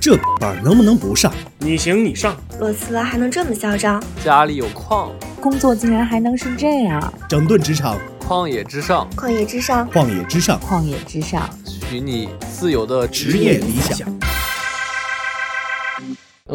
这班能不能不上？你行你上。裸辞还能这么嚣张？家里有矿，工作竟然还能是这样？整顿职场，旷野之上，旷野之上，旷野之上，旷野之上，许你自由的职业理想。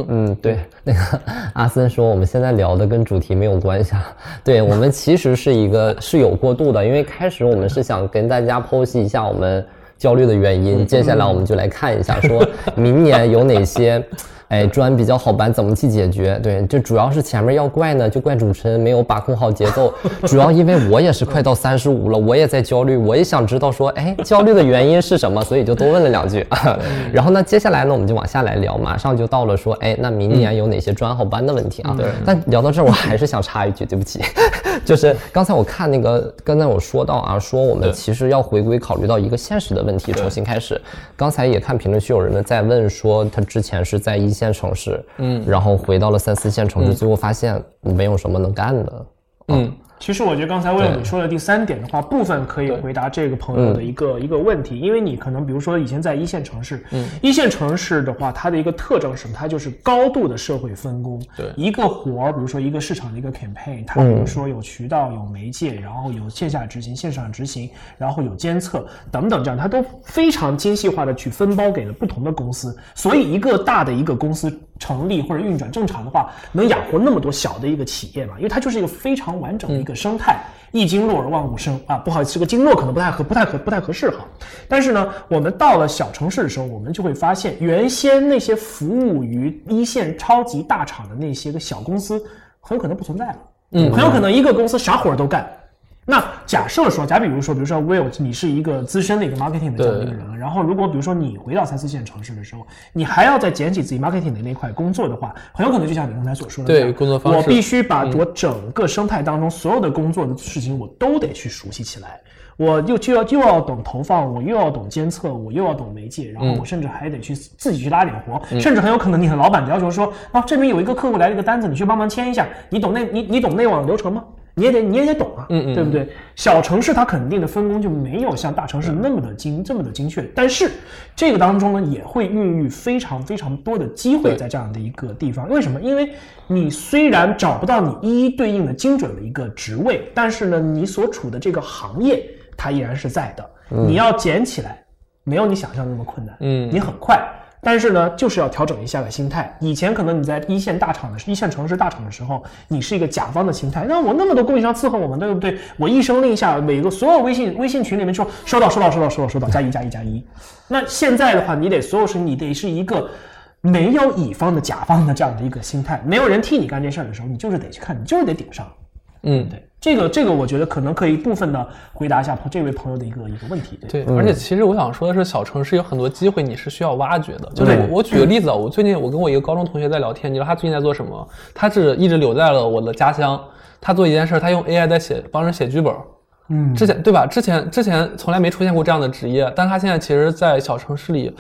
嗯，对，那个 阿森说我们现在聊的跟主题没有关系啊。对我们其实是一个是有过渡的，因为开始我们是想跟大家剖析一下我们焦虑的原因，接下来我们就来看一下，说明年有哪些。哎，砖比较好搬，怎么去解决？对，就主要是前面要怪呢，就怪主持人没有把控好节奏。主要因为我也是快到三十五了，我也在焦虑，我也想知道说，哎，焦虑的原因是什么？所以就多问了两句。然后呢，接下来呢，我们就往下来聊，马上就到了说，哎，那明年有哪些砖好搬的问题啊？对。但聊到这儿，我还是想插一句，对不起，就是刚才我看那个，刚才我说到啊，说我们其实要回归考虑到一个现实的问题，重新开始。刚才也看评论区有人呢在问说，他之前是在一。线城市，嗯，然后回到了三四线城市，最后发现没有什么能干的，嗯。其实我觉得刚才为了你说的第三点的话，部分可以回答这个朋友的一个一个问题，因为你可能比如说以前在一线城市，嗯，一线城市的话，它的一个特征是什么？它就是高度的社会分工。对，一个活儿，比如说一个市场的一个 campaign，它比如说有渠道、有媒介，然后有线下执行、线上执行，然后有监测等等，这样它都非常精细化的去分包给了不同的公司。所以一个大的一个公司成立或者运转正常的话，能养活那么多小的一个企业嘛？因为它就是一个非常完整的一个。生态一经落而万物生啊，不好意思，这个经络可能不太合，不太合，不太合适哈。但是呢，我们到了小城市的时候，我们就会发现，原先那些服务于一线超级大厂的那些个小公司，很有可能不存在了。嗯，很有可能一个公司啥活儿都干。那假设说，假比如说，比如说 Will，你是一个资深的一个 marketing 的这样一个人，然后如果比如说你回到三四线城市的时候，你还要再捡起自己 marketing 的那块工作的话，很有可能就像你刚才所说的，对工作方式，我必须把我整个生态当中所有的工作的事情我都得去熟悉起来，我又就要又要懂投放，我又要懂监测，我又要懂媒介，然后我甚至还得去自己去拉点活，甚至很有可能你的老板要求说，啊这边有一个客户来了一个单子，你去帮忙签一下，你懂内你你懂内网流程吗？你也得你也得懂啊，嗯嗯，对不对？小城市它肯定的分工就没有像大城市那么的精这么的精确，但是这个当中呢也会孕育非常非常多的机会在这样的一个地方。为什么？因为你虽然找不到你一一对应的精准的一个职位，但是呢你所处的这个行业它依然是在的。你要捡起来，没有你想象那么困难，嗯，你很快。但是呢，就是要调整一下的心态。以前可能你在一线大厂的一线城市大厂的时候，你是一个甲方的心态。那我那么多供应商伺候我们，对不对？我一声令下，每个所有微信微信群里面说收到收到收到收到收到，加一加一加一。那现在的话，你得所有事你得是一个没有乙方的甲方的这样的一个心态，没有人替你干这事儿的时候，你就是得去看，你就是得顶上。嗯，对。这个这个，我觉得可能可以部分的回答一下这位朋友的一个一个问题。对，而且其实我想说的是，小城市有很多机会，你是需要挖掘的。就是我举个例子啊，我最近我跟我一个高中同学在聊天，你知道他最近在做什么？他是一直留在了我的家乡，他做一件事，他用 AI 在写，帮人写剧本。嗯，之前对吧？之前之前从来没出现过这样的职业，但他现在其实，在小城市里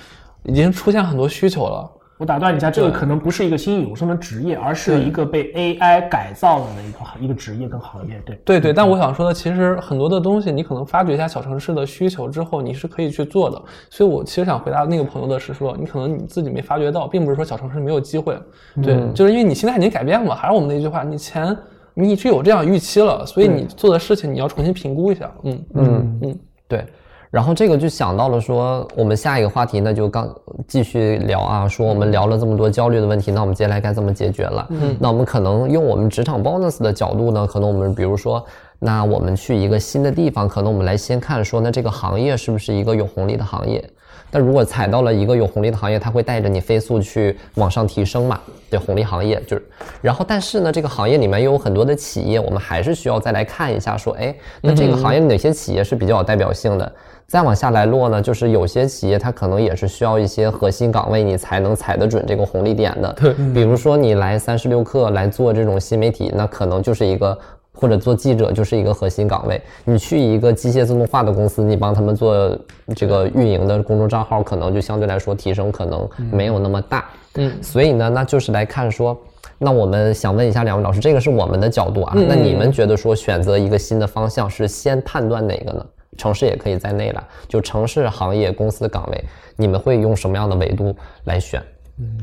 已经出现很多需求了。我打断一下，这个可能不是一个新有生的职业，而是一个被 AI 改造了的一个一个职业跟行业。对对对，但我想说的，其实很多的东西，你可能发掘一下小城市的需求之后，你是可以去做的。所以我其实想回答那个朋友的是说，你可能你自己没发掘到，并不是说小城市没有机会。对，就是因为你心态已经改变了。还是我们那句话，你钱你是有这样预期了，所以你做的事情你要重新评估一下。嗯嗯嗯，对。然后这个就想到了说，我们下一个话题那就刚继续聊啊，说我们聊了这么多焦虑的问题，那我们接下来该怎么解决了？嗯，那我们可能用我们职场 bonus 的角度呢，可能我们比如说，那我们去一个新的地方，可能我们来先看说，那这个行业是不是一个有红利的行业？但如果踩到了一个有红利的行业，它会带着你飞速去往上提升嘛？对，红利行业就是，然后但是呢，这个行业里面又有很多的企业，我们还是需要再来看一下，说，哎，那这个行业哪些企业是比较有代表性的？再往下来落呢，就是有些企业它可能也是需要一些核心岗位，你才能踩得准这个红利点的。对，比如说你来三十六氪来做这种新媒体，那可能就是一个或者做记者就是一个核心岗位。你去一个机械自动化的公司，你帮他们做这个运营的公众账号，可能就相对来说提升可能没有那么大。嗯，所以呢，那就是来看说，那我们想问一下两位老师，这个是我们的角度啊，那你们觉得说选择一个新的方向是先判断哪个呢？城市也可以在内了。就城市、行业、公司岗位，你们会用什么样的维度来选？嗯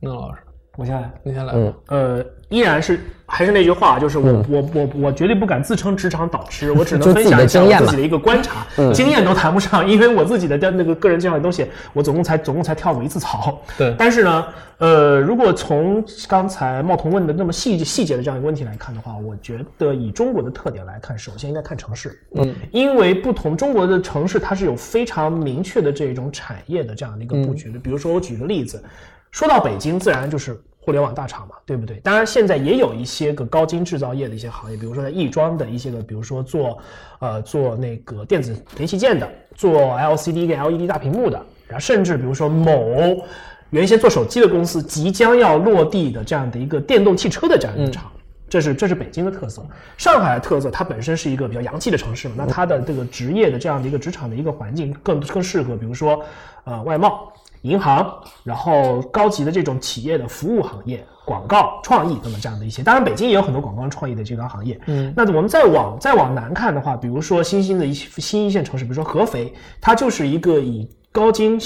那老师，我先来。我先来。嗯呃，依然是还是那句话，就是我、我我我绝对不敢自称职场导师，我只能分享一下自己的一个观察，经验都谈不上，因为我自己的那个个人经验的东西，我总共才总共才跳过一次槽。对但是呢，呃，如果从刚才茂童问的那么细细节的这样一个问题来看的话，我觉得以中国的特点来看，首先应该看城市，嗯，因为不同中国的城市它是有非常明确的这种产业的这样的一个布局的。比如说，我举个例子，说到北京，自然就是互联网大厂嘛，对不对？当然，现在也有一些个高精制造业的一些行业，比如说在亦庄的一些个，比如说做呃做那个电子联器件的，做 LCD 跟 LED 大屏幕的，然后甚至比如说某原先做手机的公司即将要落地的这样的一个电动汽车的这样一个厂。这是这是北京的特色，上海的特色，它本身是一个比较洋气的城市嘛，那它的这个职业的这样的一个职场的一个环境更更适合，比如说，呃，外贸、银行，然后高级的这种企业的服务行业、广告、创意等等这样的一些。当然，北京也有很多广告创意的这个行业。嗯，那我们再往再往南看的话，比如说新兴的一些新一线城市，比如说合肥，它就是一个以高精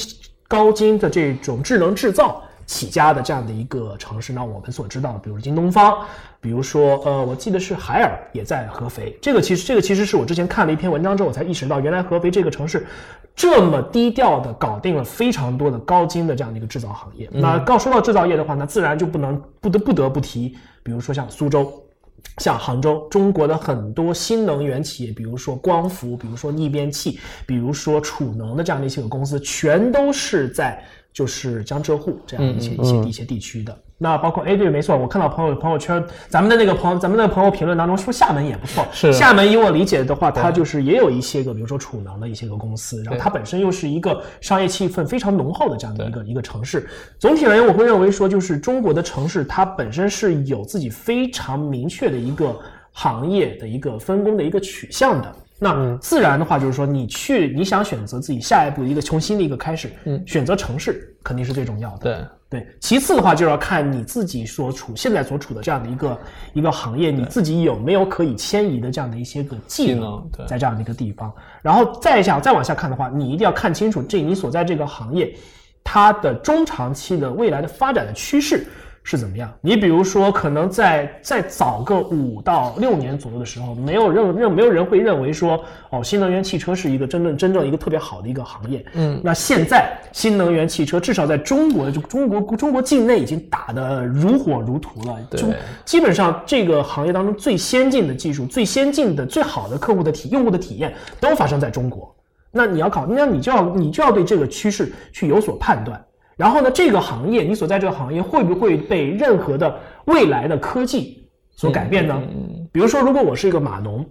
高精的这种智能制造。起家的这样的一个城市，那我们所知道，比如京东方，比如说呃，我记得是海尔也在合肥。这个其实这个其实是我之前看了一篇文章之后，我才意识到，原来合肥这个城市这么低调的搞定了非常多的高精的这样的一个制造行业。那刚说到制造业的话，那自然就不能不得不得不提，比如说像苏州。像杭州，中国的很多新能源企业，比如说光伏，比如说逆变器，比如说储能的这样的一些个公司，全都是在就是江浙沪这样一些一些一些地区的。那包括哎，对，没错，我看到朋友朋友圈，咱们的那个朋友，咱们的朋友评论当中说厦门也不错。是厦门，以我理解的话，它就是也有一些个，比如说储能的一些个公司，然后它本身又是一个商业气氛非常浓厚的这样的一个一个城市。总体而言，我会认为说，就是中国的城市，它本身是有自己非常明确的一个行业的一个分工的一个取向的。那自然的话，就是说你去你想选择自己下一步一个重新的一个开始，嗯，选择城市肯定是最重要的。对，对，其次的话就要看你自己所处现在所处的这样的一个一个行业，你自己有没有可以迁移的这样的一些个技技能在这样的一个地方。然后再想再往下看的话，你一定要看清楚这你所在这个行业它的中长期的未来的发展的趋势。是怎么样？你比如说，可能在再早个五到六年左右的时候，没有认认没有人会认为说，哦，新能源汽车是一个真正真正一个特别好的一个行业。嗯，那现在新能源汽车至少在中国就中国中国境内已经打得如火如荼了。对就基本上这个行业当中最先进的技术、最先进的、最好的客户的体用户的体验都发生在中国。那你要考，那你就要你就要对这个趋势去有所判断。然后呢，这个行业你所在这个行业会不会被任何的未来的科技所改变呢？比如说，如果我是一个码农，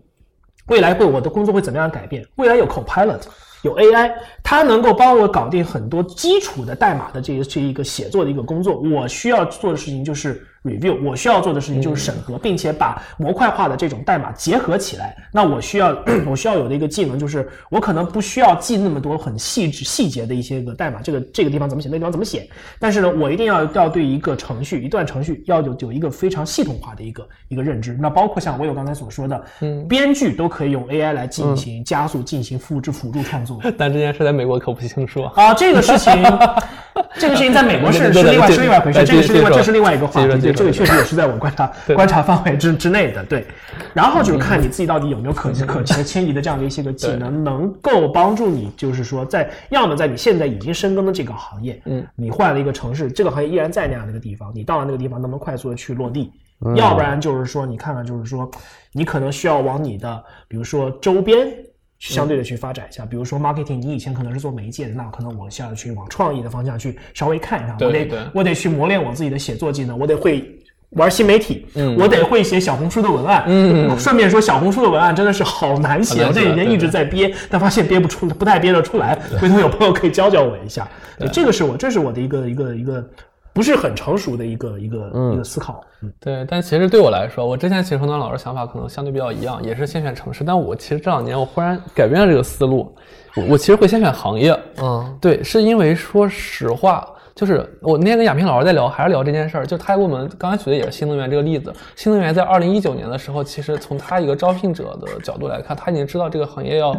未来会我的工作会怎么样改变？未来有 Copilot，有 AI，它能够帮我搞定很多基础的代码的这个这一个写作的一个工作。我需要做的事情就是 review，我需要做的事情就是审核，并且把模块化的这种代码结合起来。那我需要 我需要有的一个技能就是，我可能不需要记那么多很细致细节的一些个代码，这个这个地方怎么写，那个地方怎么写。但是呢，我一定要要对一个程序、一段程序要有有一个非常系统化的一个一个认知。那包括像我有刚才所说的，嗯，编剧都可以用 AI 来进行加速、进行复制、辅助创作。但这件事在美国可不清楚。啊，这个事情，这个事情在美国是是另外是另外一回事，这个是另外这是另外一个话题，对，这个确实也是在我观察 观察范围之之内的，对。然后就是看你自己到底有没有可可迁迁移的这样的一些个技能，能够帮助你，就是说在要么在你现在已经深耕的这个行业，嗯，你换了一个城市，这个行业依然在那样的一个地方，你到了那个地方能不能快速的去落地？要不然就是说，你看看，就是说，你可能需要往你的，比如说周边。相对的去发展一下，比如说 marketing，你以前可能是做媒介的，那可能我需要去往创意的方向去稍微看一下，我得我得去磨练我自己的写作技能，我得会玩新媒体，嗯。我得会写小红书的文案。嗯，顺便说，小红书的文案真的是好难写，我这几年一直在憋，但发现憋不出，不太憋得出来。回头有朋友可以教教我一下。对，这个是我，这是我的一个一个一个不是很成熟的一个一个一个思考。嗯，对，但其实对我来说，我之前其实和段老师想法可能相对比较一样，也是先选城市。但我其实这两年我忽然改变了这个思路，我我其实会先选行业。嗯，对，是因为说实话，就是我那天跟亚平老师在聊，还是聊这件事儿，就他给我们刚才举的也是新能源这个例子。新能源在二零一九年的时候，其实从他一个招聘者的角度来看，他已经知道这个行业要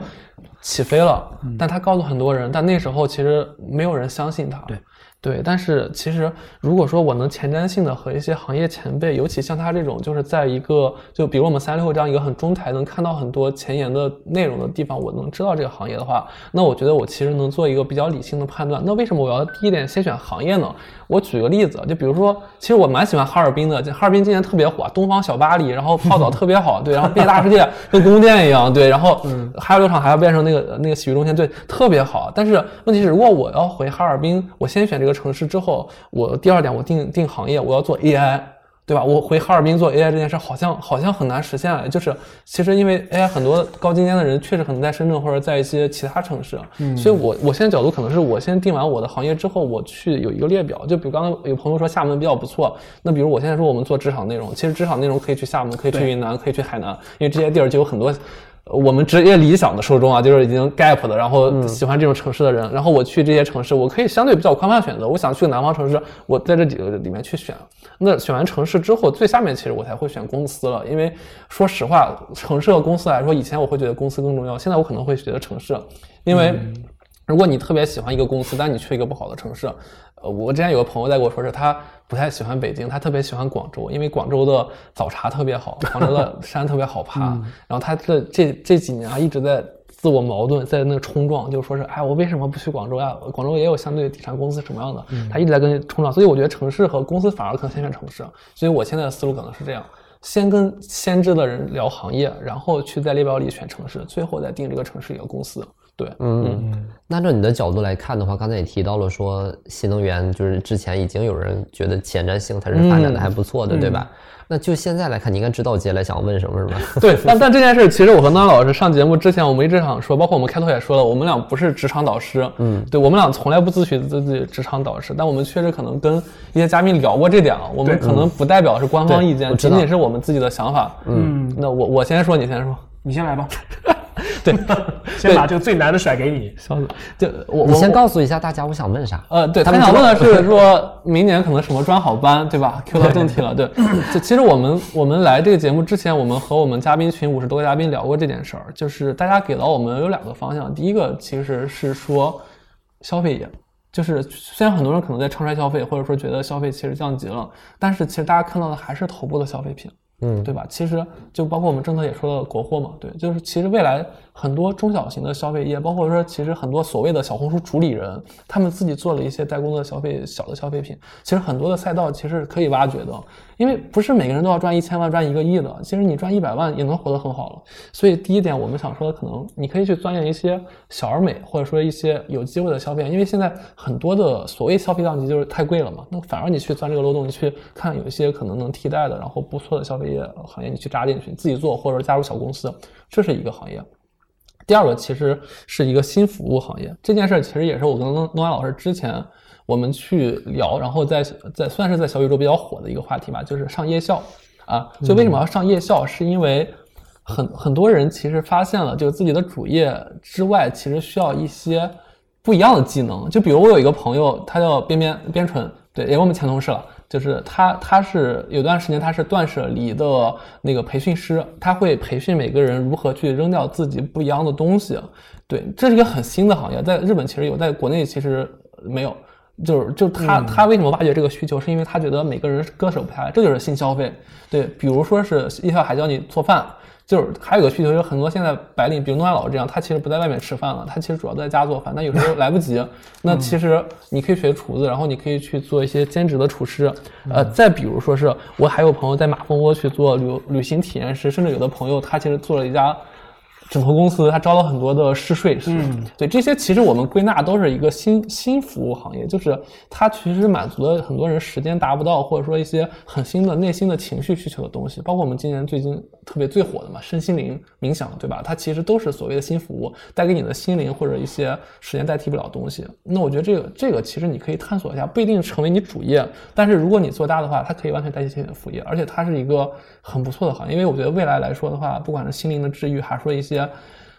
起飞了，但他告诉很多人，但那时候其实没有人相信他。对。对，但是其实如果说我能前瞻性的和一些行业前辈，尤其像他这种，就是在一个就比如我们三六这样一个很中台，能看到很多前沿的内容的地方，我能知道这个行业的话，那我觉得我其实能做一个比较理性的判断。那为什么我要第一点先选行业呢？我举个例子，就比如说，其实我蛮喜欢哈尔滨的，哈尔滨今年特别火，东方小巴黎，然后泡澡特别好，对，然后变大世界 跟宫殿一样，对，然后还有六场还要变成那个那个洗浴中心，对，特别好。但是问题是，如果我要回哈尔滨，我先选这个城市之后，我第二点我定定行业，我要做 AI。对吧？我回哈尔滨做 AI 这件事，好像好像很难实现。就是其实因为 AI 很多高精尖的人确实可能在深圳或者在一些其他城市，嗯所以我我现在角度可能是我先定完我的行业之后，我去有一个列表。就比如刚刚有朋友说厦门比较不错，那比如我现在说我们做职场内容，其实职场内容可以去厦门，可以去云南，可以去海南，因为这些地儿就有很多。我们职业理想的受众啊，就是已经 gap 的，然后喜欢这种城市的人。然后我去这些城市，我可以相对比较宽泛选择。我想去南方城市，我在这几个里面去选。那选完城市之后，最下面其实我才会选公司了。因为说实话，城市和公司来说，以前我会觉得公司更重要，现在我可能会觉得城市，因为如果你特别喜欢一个公司，但你去一个不好的城市。呃我之前有个朋友在跟我说，是他不太喜欢北京，他特别喜欢广州，因为广州的早茶特别好，广州的 山特别好爬。然后他这这这几年啊，一直在自我矛盾，在那冲撞，就说是，哎，我为什么不去广州呀？广州也有相对地产公司什么样的？他一直在跟冲撞。所以我觉得城市和公司反而可能先选城市。所以我现在的思路可能是这样：先跟先知的人聊行业，然后去在列表里选城市，最后再定这个城市一个公司。对，嗯，那照你的角度来看的话，刚才也提到了说新能源，就是之前已经有人觉得前瞻性它是发展的还不错的，对吧？那就现在来看，你应该知道我接下来想问什么，是吧？对，但但这件事，其实我和娜老师上节目之前，我们一直想说，包括我们开头也说了，我们俩不是职场导师，嗯，对我们俩从来不自诩自己职场导师，但我们确实可能跟一些嘉宾聊过这点啊，我们可能不代表是官方意见，仅仅是我们自己的想法。嗯，那我我先说，你先说，你先来吧。对，先把这个最难的甩给你，笑死。就我，我先告诉一下大家，我想问啥？呃，对他想问的是说，明年可能什么专好班，对吧？Q 到正题了，对。就其实我们我们来这个节目之前，我们和我们嘉宾群五十多个嘉宾聊过这件事儿，就是大家给到我们有两个方向，第一个其实是说消费业，就是虽然很多人可能在唱衰消费，或者说觉得消费其实降级了，但是其实大家看到的还是头部的消费品。嗯，对吧？其实就包括我们政策也说了国货嘛，对，就是其实未来很多中小型的消费业，包括说其实很多所谓的小红书主理人，他们自己做了一些代工的消费小的消费品，其实很多的赛道其实可以挖掘的，因为不是每个人都要赚一千万、赚一个亿的，其实你赚一百万也能活得很好了。所以第一点，我们想说的可能你可以去钻研一些小而美，或者说一些有机会的消费，因为现在很多的所谓消费降级就是太贵了嘛，那反而你去钻这个漏洞，你去看有一些可能能替代的，然后不错的消费。业行业你去扎进去，自己做或者加入小公司，这是一个行业。第二个其实是一个新服务行业，这件事其实也是我跟诺诺安老师之前我们去聊，然后在在算是在小宇宙比较火的一个话题吧，就是上夜校啊。就为什么要上夜校？是因为很很多人其实发现了，就自己的主业之外，其实需要一些不一样的技能。就比如我有一个朋友，他叫边边边纯，对，也是我们前同事了。就是他，他是有段时间他是断舍离的那个培训师，他会培训每个人如何去扔掉自己不一样的东西。对，这是一个很新的行业，在日本其实有，在国内其实没有。就是就他他为什么挖掘这个需求，是因为他觉得每个人割舍不下来，这就是新消费。对，比如说是夜校还教你做饭。就是还有个需求，就是很多现在白领，比如诺亚老师这样，他其实不在外面吃饭了，他其实主要在家做饭。但有时候 来不及，那其实你可以学厨子，然后你可以去做一些兼职的厨师。呃，再比如说是我还有朋友在马蜂窝去做旅旅行体验师，甚至有的朋友他其实做了一家。枕头公司，它招了很多的试睡师，对这些其实我们归纳都是一个新新服务行业，就是它其实满足了很多人时间达不到，或者说一些很新的内心的情绪需求的东西，包括我们今年最近特别最火的嘛，身心灵冥想，对吧？它其实都是所谓的新服务，带给你的心灵或者一些时间代替不了东西。那我觉得这个这个其实你可以探索一下，不一定成为你主业，但是如果你做大的话，它可以完全代替你的副业，而且它是一个很不错的行业，因为我觉得未来来说的话，不管是心灵的治愈，还是说一些。些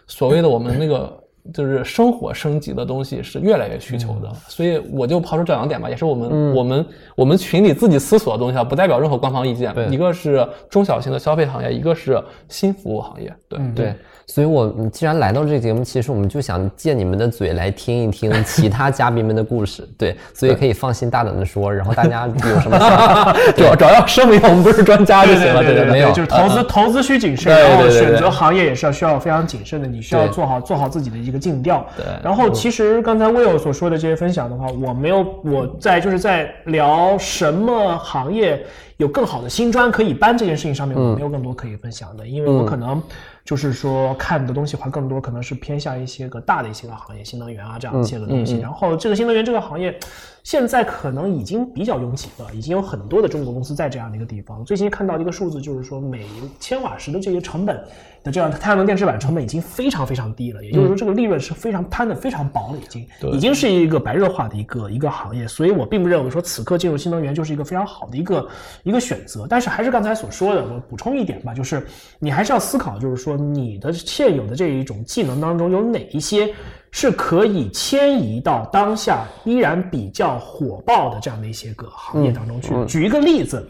所谓的我们那个就是生活升级的东西是越来越需求的，所以我就抛出这两点吧，也是我们、我们我们群里自己思索的东西啊，不代表任何官方意见。一个是中小型的消费行业，一个是新服务行业。对、对，所以我嗯既然来到这个节目，其实我们就想借你们的嘴来听一听 其他嘉宾们的故事。对，所以可以放心大胆的说，然后大家有什么 主要主要声明我们不是专家就行了。对对对没有就是投资投资需谨慎，对然后选择行业也是要需要非常谨慎的，你需要做好做好自己的一个尽调。对然后其实刚才 Will 所说的这些分享的话，我没有我在就是在聊什么行业有更好的新专可以搬这件事情上面，我没有更多可以分享的，因为我可能就是说看的东西话更多可能是偏向一些个大的一些个行业，新能源啊这样一些个东西。然后这个新能源这个行业。现在可能已经比较拥挤了，已经有很多的中国公司在这样的一个地方。最新看到一个数字，就是说每千瓦时的这些成本的这样太阳能电池板成本已经非常非常低了，也就是说这个利润是非常摊的非常薄了，已经已经是一个白热化的一个一个行业。所以我并不认为说此刻进入新能源就是一个非常好的一个一个选择。但是还是刚才所说的，我补充一点吧，就是你还是要思考，就是说你的现有的这一种技能当中有哪一些。是可以迁移到当下依然比较火爆的这样的一些个行业当中去。举一个例子，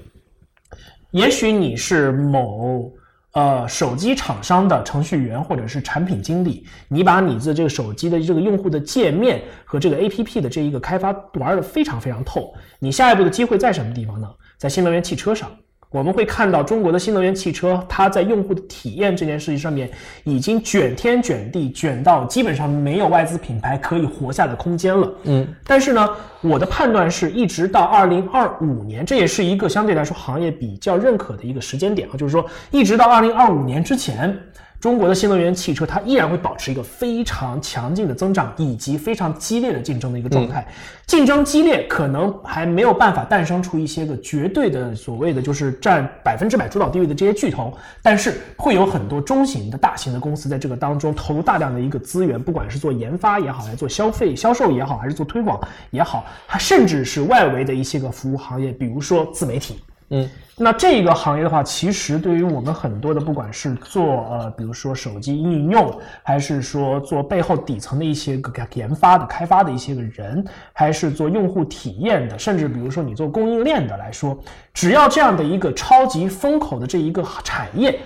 也许你是某呃手机厂商的程序员或者是产品经理，你把你的这个手机的这个用户的界面和这个 APP 的这一个开发玩的非常非常透，你下一步的机会在什么地方呢？在新能源汽车上。我们会看到中国的新能源汽车，它在用户的体验这件事情上面已经卷天卷地，卷到基本上没有外资品牌可以活下的空间了。嗯，但是呢，我的判断是一直到二零二五年，这也是一个相对来说行业比较认可的一个时间点啊，就是说一直到二零二五年之前。中国的新能源汽车，它依然会保持一个非常强劲的增长，以及非常激烈的竞争的一个状态。竞争激烈，可能还没有办法诞生出一些个绝对的所谓的就是占百分之百主导地位的这些巨头，但是会有很多中型的、大型的公司在这个当中投入大量的一个资源，不管是做研发也好，还是做消费销售也好，还是做推广也好，还甚至是外围的一些个服务行业，比如说自媒体。嗯，那这个行业的话，其实对于我们很多的，不管是做呃，比如说手机应用，还是说做背后底层的一些个研发的、开发的一些个人，还是做用户体验的，甚至比如说你做供应链的来说，只要这样的一个超级风口的这一个产业。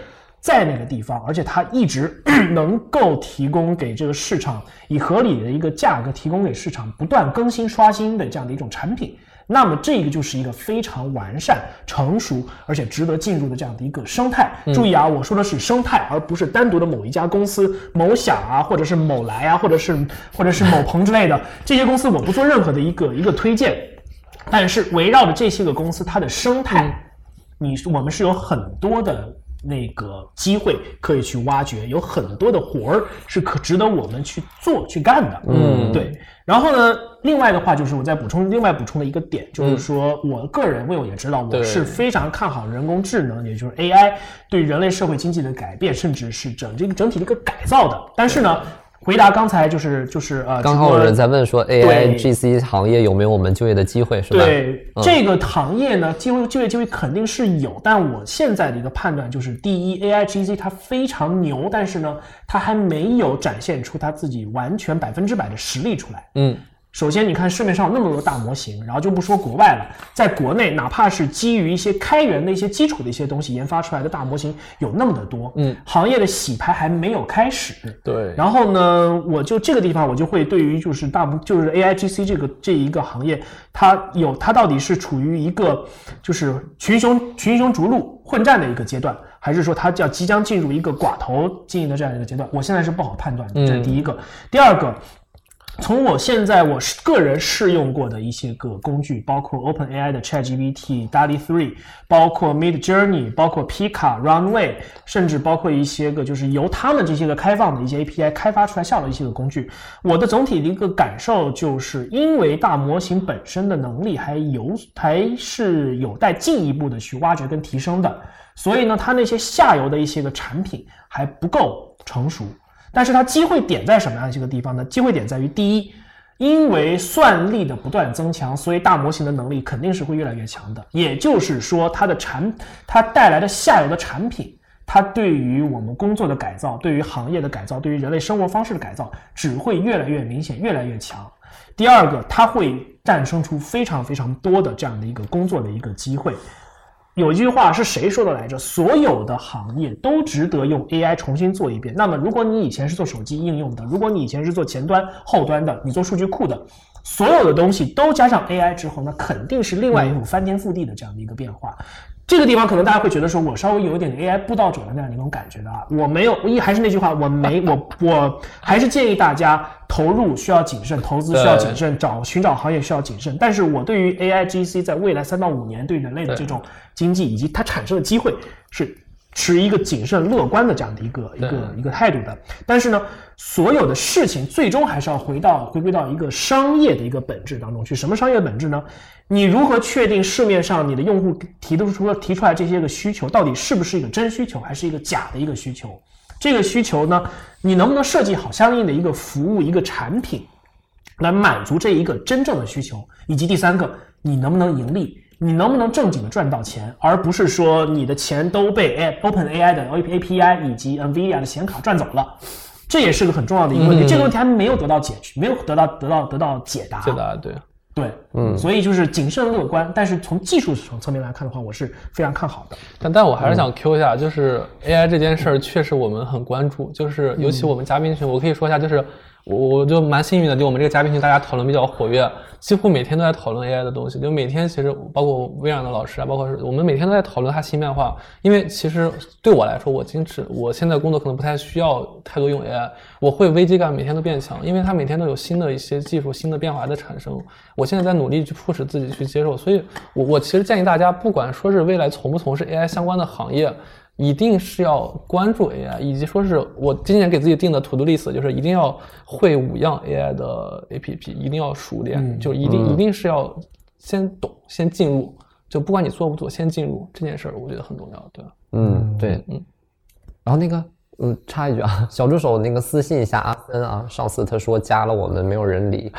在那个地方，而且它一直 能够提供给这个市场以合理的一个价格提供给市场不断更新刷新的这样的一种产品，那么这个就是一个非常完善、成熟而且值得进入的这样的一个生态。注意啊，我说的是生态，而不是单独的某一家公司、某享啊，或者是某来啊，或者是或者是某鹏之类的 这些公司，我不做任何的一个一个推荐。但是围绕着这些个公司，它的生态，你我们是有很多的那个机会可以去挖掘，有很多的活儿是可值得我们去做去干的。嗯，对。然后呢，另外的话就是我再补充另外补充的一个点，就是说我个人我也知道，我是非常看好人工智能，也就是 AI 对人类社会经济的改变，甚至是整这个整体的一个改造的。但是呢，回答刚才就是就是呃，刚好有人在问说，AI GC 行业有没有我们就业的机会，是吧？对、这个行业呢，机会就业机会肯定是有，但我现在的一个判断就是，第一，AI GC 它非常牛，但是呢，它还没有展现出它自己完全百分之百的实力出来。嗯，首先，你看市面上有那么多大模型，然后就不说国外了，在国内，哪怕是基于一些开源的一些基础的一些东西研发出来的大模型有那么的多，嗯，行业的洗牌还没有开始。对，然后呢，我就这个地方，我就会对于就是大部就是 A I G C 这个这一个行业，它有它到底是处于一个就是群雄群雄逐鹿混战的一个阶段，还是说它要即将进入一个寡头经营的这样一个阶段？我现在是不好判断的，这是第一个。第二个。从我现在我是个人试用过的一些个工具，包括 OpenAI 的 ChatGPT、DALL-E 3，包括 Mid Journey，包括 Pika、Runway，甚至包括一些个就是由他们这些个开放的一些 API 开发出来下的一些个工具。我的总体的一个感受就是，因为大模型本身的能力还有还是有待进一步的去挖掘跟提升的，所以呢，它那些下游的一些个产品还不够成熟。但是它机会点在什么样的一个地方呢？机会点在于第一，因为算力的不断增强，所以大模型的能力肯定是会越来越强的。也就是说，它的产它带来的下游的产品，它对于我们工作的改造、对于行业的改造、对于人类生活方式的改造，只会越来越明显、越来越强。第二个，它会诞生出非常非常多的这样的一个工作的一个机会。有一句话是谁说的来着？所有的行业都值得用 AI 重新做一遍。那么，如果你以前是做手机应用的，如果你以前是做前端、后端的，你做数据库的，所有的东西都加上 AI 之后，那肯定是另外一种翻天覆地的这样的一个变化。这个地方可能大家会觉得说，我稍微有一点 AI 布道者的那样的一种感觉的啊，我没有，一还是那句话，我没 我我还是建议大家投入需要谨慎，投资需要谨慎，找寻找行业需要谨慎。但是我对于 AI GC 在未来三到五年对人类的这种经济以及它产生的机会是。持一个谨慎乐观的这样的一个一个一个态度的，但是呢，所有的事情最终还是要回到回归到一个商业的一个本质当中去。什么商业本质呢？你如何确定市面上你的用户提的出了提出来这些个需求，到底是不是一个真需求，还是一个假的一个需求？这个需求呢，你能不能设计好相应的一个服务、一个产品，来满足这一个真正的需求？以及第三个，你能不能盈利？你能不能正经的赚到钱，而不是说你的钱都被 A Open AI 的 API 以及 NVIDIA 的显卡赚走了？这也是个很重要的一个问题。这个问题还没有得到解决，没有得到得到得到解答。解答对对，嗯，所以就是谨慎乐观。但是从技术层层面来看的话，我是非常看好的。但但我还是想 Q 一下，就是 AI 这件事儿，确实我们很关注。就是尤其我们嘉宾群，我可以说一下，就是我我就蛮幸运的，就我们这个嘉宾群，大家讨论比较活跃。几乎每天都在讨论 AI 的东西，就每天其实包括微软的老师啊，包括是我们每天都在讨论它新变化。因为其实对我来说，我坚持我现在工作可能不太需要太多用 AI，我会危机感每天都变强，因为它每天都有新的一些技术、新的变化的产生。我现在在努力去迫使自己去接受，所以我我其实建议大家，不管说是未来从不从事 AI 相关的行业。一定是要关注 AI，以及说是我今年给自己定的 to do list，就是一定要会五样 AI 的 APP，一定要熟练，就一定一定是要先懂，先进入，就不管你做不做，先进入这件事儿，我觉得很重要，对吧？嗯，对，嗯。然后那个，嗯，插一句啊，小助手那个私信一下阿森啊，上次他说加了我们没有人理，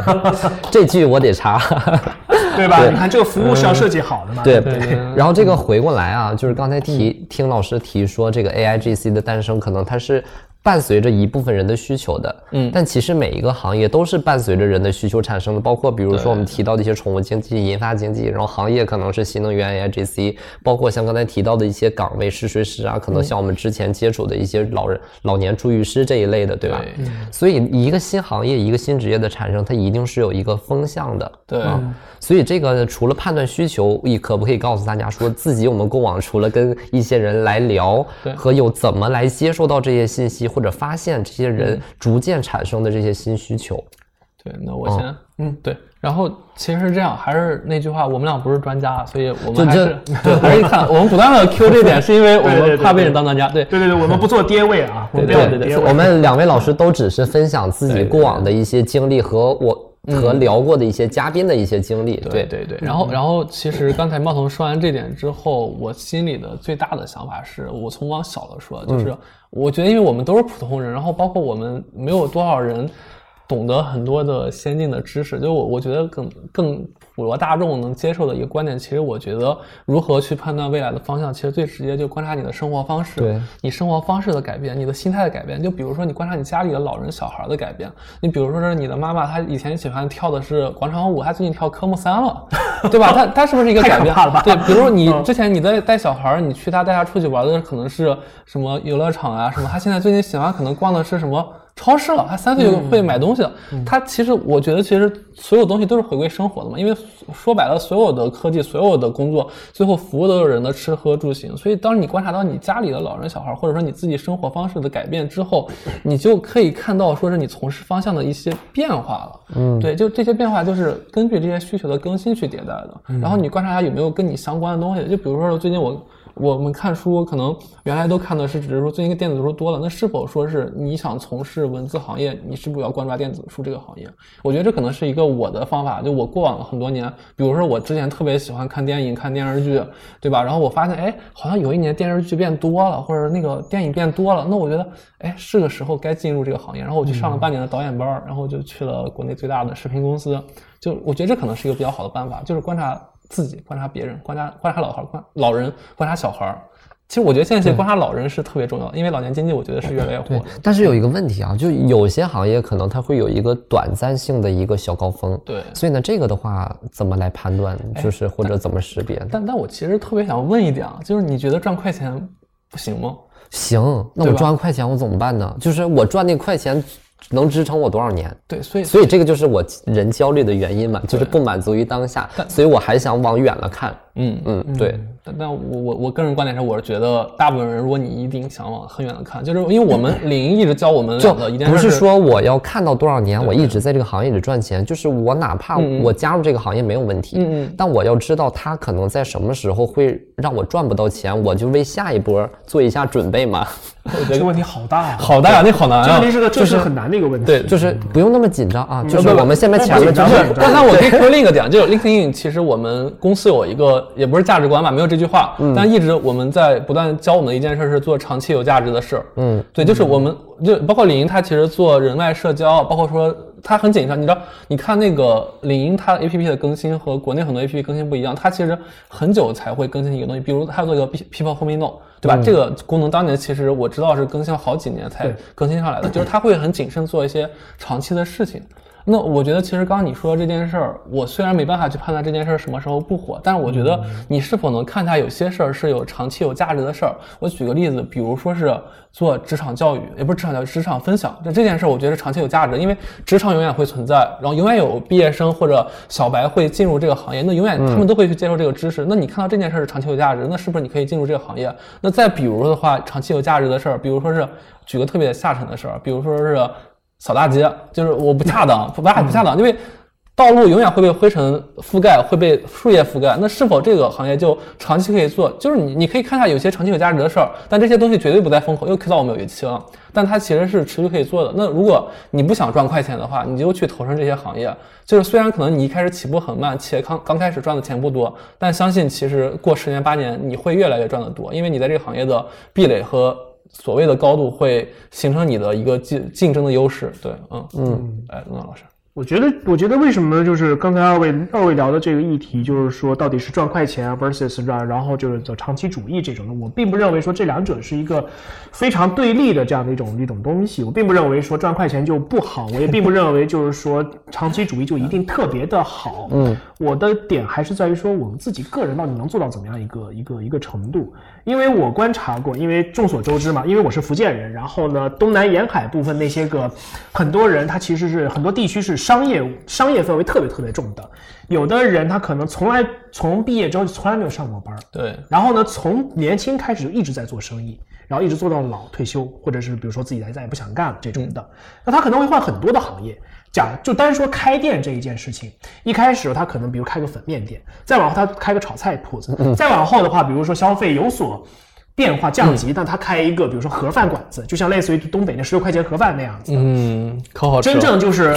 这句我得查。对吧？你看这个服务是要设计好的嘛？对对。然后这个回过来啊，就是刚才提听老师提说，这个 A I G C 的诞生，可能它是。伴随着一部分人的需求的，嗯，但其实每一个行业都是伴随着人的需求产生的，包括比如说我们提到的一些宠物经济、银发经济，然后行业可能是新能源 AIGC，包括像刚才提到的一些岗位试睡师啊，可能像我们之前接触的一些老人、老年助育师这一类的，对吧？所以一个新行业、一个新职业的产生，它一定是有一个风向的，对。所以这个除了判断需求，你可不可以告诉大家，说自己我们过往除了跟一些人来聊，和有怎么来接收到这些信息？或者发现这些人逐渐产生的这些新需求，对，那我先，嗯，对，然后其实是这样，还是那句话，我们俩不是专家，所以我们还是 对，还是看我们不断的 Q 这点，是因为我们怕被人当专家，对，对对对，我们不做爹位啊，对对对，我们两位老师都只是分享自己过往的一些经历和我。和聊过的一些嘉宾的一些经历，对对对。然后然后，其实刚才茂彤说完这点之后，我心里的最大的想法是，我从往小了说，就是我觉得，因为我们都是普通人，然后包括我们没有多少人懂得很多的先进的知识，就我我觉得更更。普罗大众能接受的一个观点，其实我觉得如何去判断未来的方向，其实最直接就观察你的生活方式，对，你生活方式的改变，你的心态的改变。就比如说你观察你家里的老人小孩的改变，你比如说是你的妈妈，她以前喜欢跳的是广场舞，她最近跳科目三了，对吧？她她是不是一个改变？对，比如说你之前你在带小孩，你去他带他出去玩的可能是什么游乐场啊什么，他现在最近喜欢可能逛的是什么？超市了，他三岁就会买东西了。他其实，我觉得其实所有东西都是回归生活的嘛。因为说白了，所有的科技、所有的工作，最后服务都是人的吃喝住行。所以，当你观察到你家里的老人、小孩，或者说你自己生活方式的改变之后，你就可以看到，说是你从事方向的一些变化了。嗯，对，就这些变化就是根据这些需求的更新去迭代的。然后你观察一下有没有跟你相关的东西。就比如说最近我。我们看书可能原来都看的是，只是说最近电子书多了，那是否说是你想从事文字行业，你是不是要关注电子书这个行业？我觉得这可能是一个我的方法，就我过往很多年，比如说我之前特别喜欢看电影、看电视剧，对吧？然后我发现，哎，好像有一年电视剧变多了，或者那个电影变多了，那我觉得，哎，是个时候该进入这个行业。然后我去上了半年的导演班，然后就去了国内最大的视频公司。就我觉得这可能是一个比较好的办法，就是观察自己，观察别人，观察观察老孩观老人，观察小孩儿。其实我觉得现在去观察老人是特别重要的，因为老年经济我觉得是越来越火对。，但是有一个问题啊，就有些行业可能它会有一个短暂性的一个小高峰，对所以呢，这个的话怎么来判断，就是或者怎么识别呢？但但我其实特别想问一点啊，就是你觉得赚快钱不行吗？行，那我赚快钱我怎么办呢？就是我赚那快钱能支撑我多少年？对，所以所以这个就是我人焦虑的原因嘛，就是不满足于当下，所以我还想往远了看。嗯嗯，对，但但我我我个人观点是，我是觉得大部分人，如果你一定想往很远的看，就是因为我们领英一直教我们不是说我要看到多少年，我一直在这个行业里赚钱，就是我哪怕我加入这个行业没有问题，但我要知道它可能在什么时候会让我赚不到钱，我就为下一波做一下准备嘛。这个问题好大啊！好大呀，那好难啊这问。题是个，这是很难的一个问题。对就是不用那么紧张啊，就是我们现在前面就是刚才我可以说另一个点，就是 LinkedIn，其实我们公司有一个也不是价值观吧，没有这句话，但一直我们在不断教我们的一件事是做长期有价值的事儿。嗯，对，就是我们就包括领英，它其实做人脉社交，包括说它很紧张。你知道，你看那个领英它的 APP 的更新和国内很多 APP 更新不一样，它其实很久才会更新一个东西，比如它做一个 People Who Me Know，对吧？这个功能当年其实我知道是更新了好几年才更新上来的，就是它会很谨慎做一些长期的事情。那我觉得，其实刚刚你说的这件事儿，我虽然没办法去判断这件事儿什么时候不火，但是我觉得你是否能看它有些事儿是有长期有价值的事儿。我举个例子，比如说是做职场教育，也不是职场教育，职场分享。就这件事儿，我觉得是长期有价值，因为职场永远会存在，然后永远有毕业生或者小白会进入这个行业，那永远他们都会去接受这个知识。那你看到这件事儿是长期有价值，那是不是你可以进入这个行业？那再比如的话，长期有价值的事儿，比如说是举个特别下沉的事儿，比如说是扫大街，就是我不恰当，不不不恰当，因为道路永远会被灰尘覆盖，会被树叶覆盖。那是否这个行业就长期可以做？就是你你可以看一下有些长期有价值的事儿，但这些东西绝对不在风口，又 Q 到我们有一期了。但它其实是持续可以做的。那如果你不想赚快钱的话，你就去投身这些行业。就是虽然可能你一开始起步很慢，且刚刚开始赚的钱不多，但相信其实过十年八年你会越来越赚得多，因为你在这个行业的壁垒和所谓的高度会形成你的一个竞竞争的优势。对，嗯嗯，哎，陆老师。我觉得，我觉得为什么就是刚才二位二位聊的这个议题，就是说到底是赚快钱啊 versus 然然后就是走长期主义这种的，我并不认为说这两者是一个非常对立的这样的一种一种东西。我并不认为说赚快钱就不好，我也并不认为就是说长期主义就一定特别的好。嗯，我的点还是在于说我们自己个人到底能做到怎么样一个一个一个程度。因为我观察过，因为众所周知嘛，因为我是福建人，然后呢，东南沿海部分那些个很多人，他其实是很多地区是商业商业氛围特别特别重的，有的人他可能从来从毕业之后就从来没有上过班儿，对，然后呢，从年轻开始就一直在做生意，然后一直做到老退休，或者是比如说自己再也不想干了这种的，那他可能会换很多的行业。假就单说开店这一件事情，一开始他可能比如开个粉面店，再往后他开个炒菜铺子，再往后的话，比如说消费有所变化降级，但他开一个比如说盒饭馆子，就像类似于东北那十六块钱盒饭那样子，嗯，可好吃。真正就是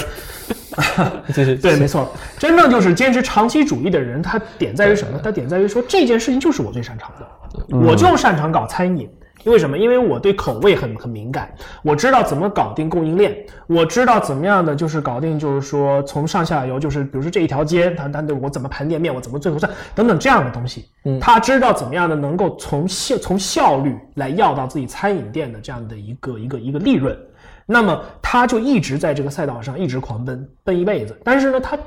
继续 对，没错，真正就是坚持长期主义的人，他点在于什么？他点在于说这件事情就是我最擅长的，我就擅长搞餐饮。因为什么？因为我对口味很很敏感，我知道怎么搞定供应链，我知道怎么样的就是搞定，就是说从上下游，就是比如说这一条街，它它的我怎么盘店面，我怎么最后算等等这样的东西。嗯，他知道怎么样的能够从效从效率来要到自己餐饮店的这样的一个一个一个利润。那么他就一直在这个赛道上一直狂奔，奔一辈子。但是呢，他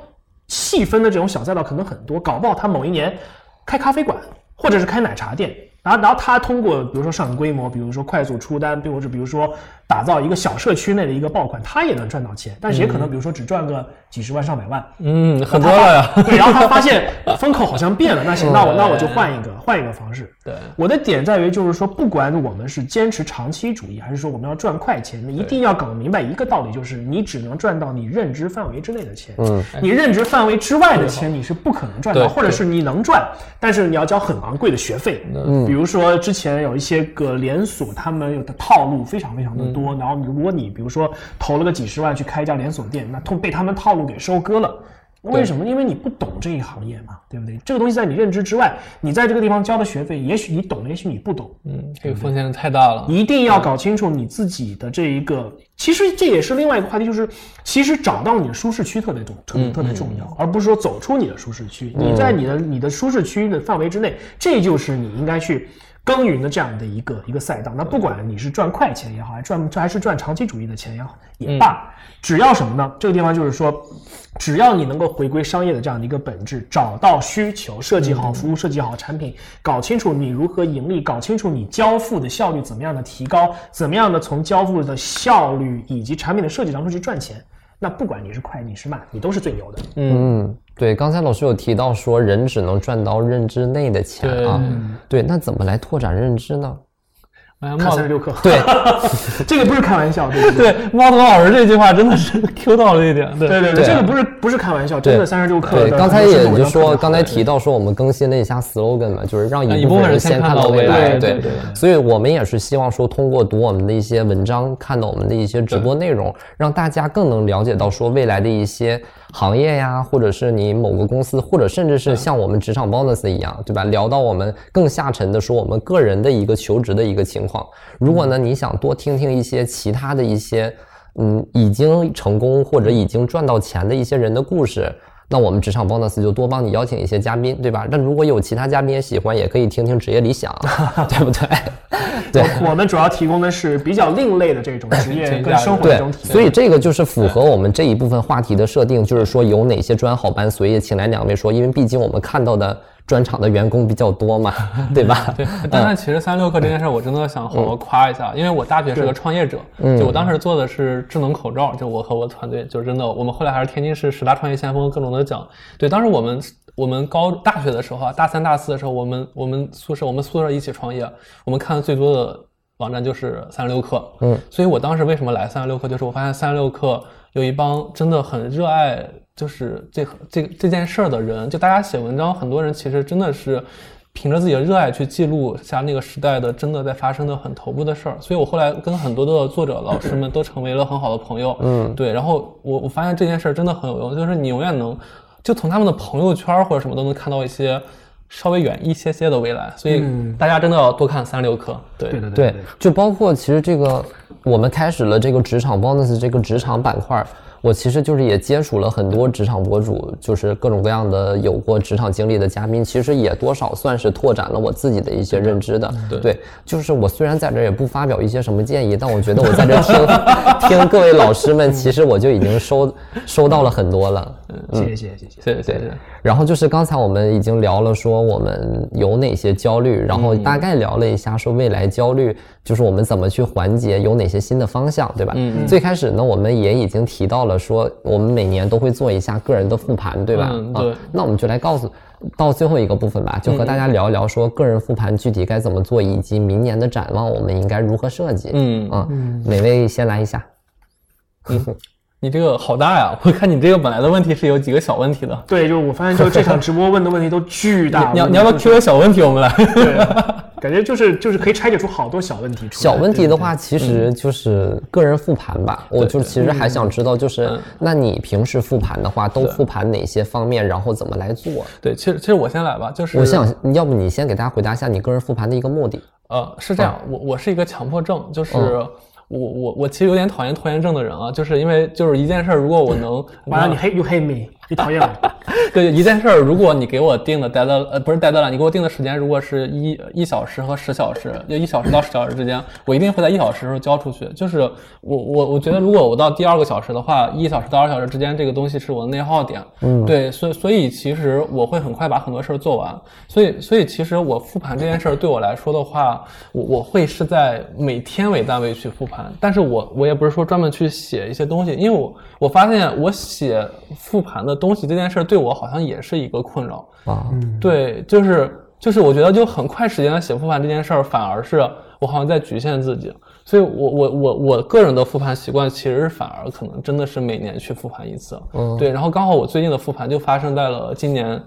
细分的这种小赛道可能很多，搞不好他某一年开咖啡馆，或者是开奶茶店，然后然后他通过比如说上规模，比如说快速出单，或者比如说打造一个小社区内的一个爆款，他也能赚到钱，但是也可能比如说只赚个几十万上百万。嗯，很多了呀。对，然后他发现风口好像变了，那行，那我那我就换一个换一个方式。对，我的点在于就是说，不管我们是坚持长期主义，还是说我们要赚快钱，那一定要搞明白一个道理，就是你只能赚到你认知范围之内的钱。嗯，你认知范围之外的钱你是不可能赚到，或者是你能赚，但是你要交很昂贵的学费。嗯，比如说之前有一些个连锁，他们有的套路非常非常的多，然后如果你比如说投了个几十万去开一家连锁店，那通被他们套路给收割了。为什么？因为你不懂这一行业嘛，对不对？这个东西在你认知之外，你在这个地方交的学费，也许你懂，也许你不懂。嗯，这个风险太大了。一定要搞清楚你自己的这一个，其实这也是另外一个话题，就是其实找到你的舒适区特别重，特特别重要，而不是说走出你的舒适区。你在你的你的舒适区的范围之内，这就是你应该去耕耘的这样的一个一个赛道。那不管你是赚快钱也好，还赚还是赚长期主义的钱也好，也罢，只要什么呢？这个地方就是说，只要你能够回归商业的这样的一个本质，找到需求，设计好服务，设计好产品，搞清楚你如何盈利，搞清楚你交付的效率怎么样的提高，怎么样的从交付的效率以及产品的设计当中去赚钱。那不管你是快你是慢，你都是最牛的。嗯，对，刚才老师有提到说，人只能赚到认知内的钱啊。对，那怎么来拓展认知呢？看三十六氪，对，这个不是开玩笑，对对？对猫头老师这句话真的是 Q 到了一点，对对对这个不是不是开玩笑，真的三十六氪对，的。刚才也就说，刚才提到说，我们更新了一下 slogan 嘛，就是让一一部分人先看到未来。对对所以我们也是希望说，通过读我们的一些文章，看到我们的一些直播内容，让大家更能了解到说未来的一些行业呀，或者是你某个公司，或者甚至是像我们职场 bonus 一样，对吧？聊到我们更下沉的说我们个人的一个求职的一个情况。如果呢，你想多听听一些其他的一些。嗯，已经成功或者已经赚到钱的一些人的故事，那我们职场 bonus 就多帮你邀请一些嘉宾，对吧？那如果有其他嘉宾也喜欢，也可以听听职业理想，对不对？对我们主要提供的是比较另类的这种职业 跟生活的对这种体验。所以这个就是符合我们这一部分话题的设定，就是说有哪些专好班，所以请来两位说，因为毕竟我们看到的专场的员工比较多嘛，对吧？对，但是其实三十六氪这件事儿，我真的想好好夸一下，因为我大学是个创业者，就我当时做的是智能口罩，就我和我团队，就真的，我们后来还是天津市十大创业先锋各种的奖。对，当时我们我们高大学的时候啊，大三大四的时候，我们我们宿舍我们宿舍一起创业，我们看的最多的网站就是三十六氪，嗯，所以我当时为什么来三十六氪，就是我发现三十六氪有一帮真的很热爱就是这这这件事儿的人，就大家写文章，很多人其实真的是凭着自己的热爱去记录下那个时代的真的在发生的很头部的事儿。所以我后来跟很多的作者老师们都成为了很好的朋友，嗯，对。然后我我发现这件事儿真的很有用，就是你永远能就从他们的朋友圈或者什么都能看到一些稍微远一些些的未来。所以大家真的要多看三十六氪，对对对对，就包括其实这个我们开始了这个职场 bonus 这个职场板块。我其实就是也接触了很多职场博主，就是各种各样的有过职场经历的嘉宾，其实也多少算是拓展了我自己的一些认知的。对，就是我虽然在这儿也不发表一些什么建议，但我觉得我在这儿听 听各位老师们，其实我就已经收收到了很多了。嗯谢谢谢谢谢。谢谢谢谢。然后就是刚才我们已经聊了说我们有哪些焦虑，然后大概聊了一下说未来焦虑就是我们怎么去缓解，有哪些新的方向，对吧？嗯最开始呢，我们也已经提到了说我们每年都会做一下个人的复盘，对吧？嗯对啊，那我们就来告诉到最后一个部分吧，就和大家聊一聊说个人复盘具体该怎么做，以及明年的展望我们应该如何设计。嗯啊，哪位先来一下？你这个好大呀！我看你这个本来的问题是有几个小问题的。对，就是我发现，就这场直播问的问题都巨 大。你要你要不要 Q 个小问题？我们来。对，感觉就是就是可以拆解出好多小问题出来。小问题的话，其实就是个人复盘吧。我就其实还想知道，就是那你平时复盘的话，都复盘哪些方面，然后怎么来做？对，其实其实我先来吧，就是我想要不你先给大家回答一下你个人复盘的一个目的。呃，是这样，我我是一个强迫症，就是我我我其实有点讨厌拖延症的人啊，就是因为就是一件事儿，如果我能完了，你 hate you hate me，你讨厌我。对一件事儿，如果你给我定的 deadline，呃，不是 deadline，你给我定的时间如果是一一小时和十小时，就一小时到十小时之间，我一定会在一小时时候交出去。就是我我我觉得，如果我到第二个小时的话，一小时到二小时之间这个东西是我的内耗点。嗯，对，所以所以其实我会很快把很多事儿做完。所以所以其实我复盘这件事儿对我来说的话，我我会是在每天为单位去复盘，但是我我也不是说专门去写一些东西，因为我我发现我写复盘的东西这件事儿对我好像也是一个困扰。啊，对，就是就是，我觉得就很快时间的写复盘这件事儿，反而是我好像在局限自己，所以我我我我个人的复盘习惯其实反而可能真的是每年去复盘一次，嗯对，然后刚好我最近的复盘就发生在了今年。